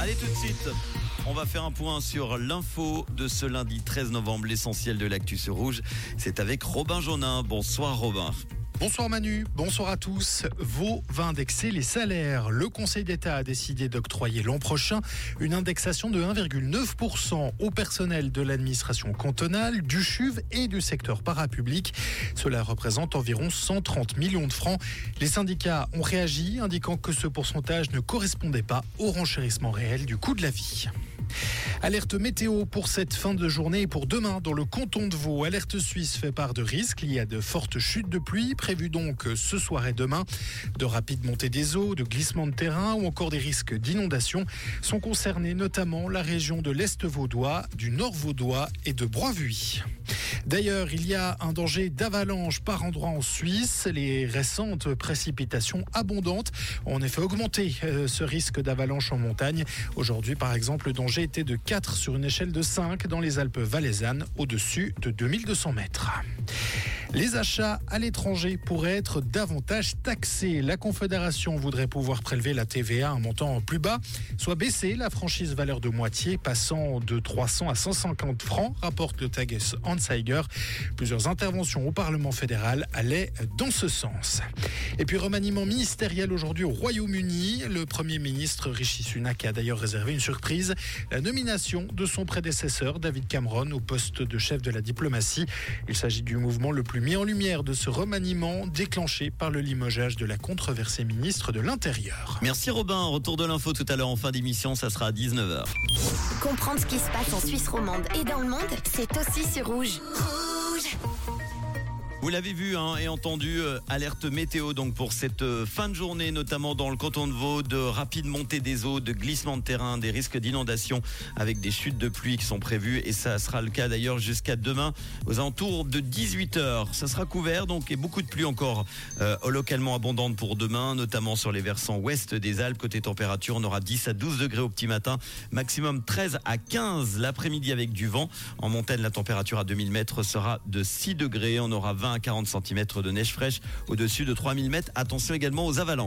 Allez tout de suite, on va faire un point sur l'info de ce lundi 13 novembre, l'essentiel de l'actu sur rouge. C'est avec Robin Jonin. Bonsoir Robin. Bonsoir Manu, bonsoir à tous. Vaud va indexer les salaires. Le Conseil d'État a décidé d'octroyer l'an prochain une indexation de 1,9% au personnel de l'administration cantonale, du CHUV et du secteur parapublic. Cela représente environ 130 millions de francs. Les syndicats ont réagi, indiquant que ce pourcentage ne correspondait pas au renchérissement réel du coût de la vie. Alerte météo pour cette fin de journée et pour demain dans le canton de Vaud. Alerte suisse fait part de risques. Il y a de fortes chutes de pluie prévues donc ce soir et demain. De rapides montées des eaux, de glissements de terrain ou encore des risques d'inondation sont concernés notamment la région de l'Est vaudois, du Nord vaudois et de Broivuy. D'ailleurs, il y a un danger d'avalanche par endroit en Suisse. Les récentes précipitations abondantes ont en effet augmenté euh, ce risque d'avalanche en montagne. Aujourd'hui, par exemple, le danger était de 4 sur une échelle de 5 dans les Alpes valaisannes, au-dessus de 2200 mètres. Les achats à l'étranger pourraient être davantage taxés. La Confédération voudrait pouvoir prélever la TVA à un montant plus bas, soit baisser la franchise valeur de moitié, passant de 300 à 150 francs, rapporte le Tages Anzeiger. Plusieurs interventions au Parlement fédéral allaient dans ce sens. Et puis remaniement ministériel aujourd'hui au Royaume-Uni. Le Premier ministre Rishi Sunak a d'ailleurs réservé une surprise, la nomination de son prédécesseur David Cameron au poste de chef de la diplomatie. Il s'agit du mouvement le plus mis en lumière de ce remaniement déclenché par le limogeage de la controversée ministre de l'Intérieur. Merci Robin. Retour de l'info tout à l'heure en fin d'émission, ça sera à 19h. Comprendre ce qui se passe en Suisse romande et dans le monde, c'est aussi sur rouge. Vous l'avez vu hein, et entendu, euh, alerte météo donc pour cette euh, fin de journée, notamment dans le canton de Vaud, de rapides montées des eaux, de glissements de terrain, des risques d'inondation avec des chutes de pluie qui sont prévues et ça sera le cas d'ailleurs jusqu'à demain aux alentours de 18h. Ça sera couvert donc et beaucoup de pluie encore euh, localement abondante pour demain, notamment sur les versants ouest des Alpes. Côté température, on aura 10 à 12 degrés au petit matin, maximum 13 à 15 l'après-midi avec du vent. En montagne, la température à 2000 mètres sera de 6 degrés. On aura 20 à 40 cm de neige fraîche au-dessus de 3000 mètres. Attention également aux avalanches.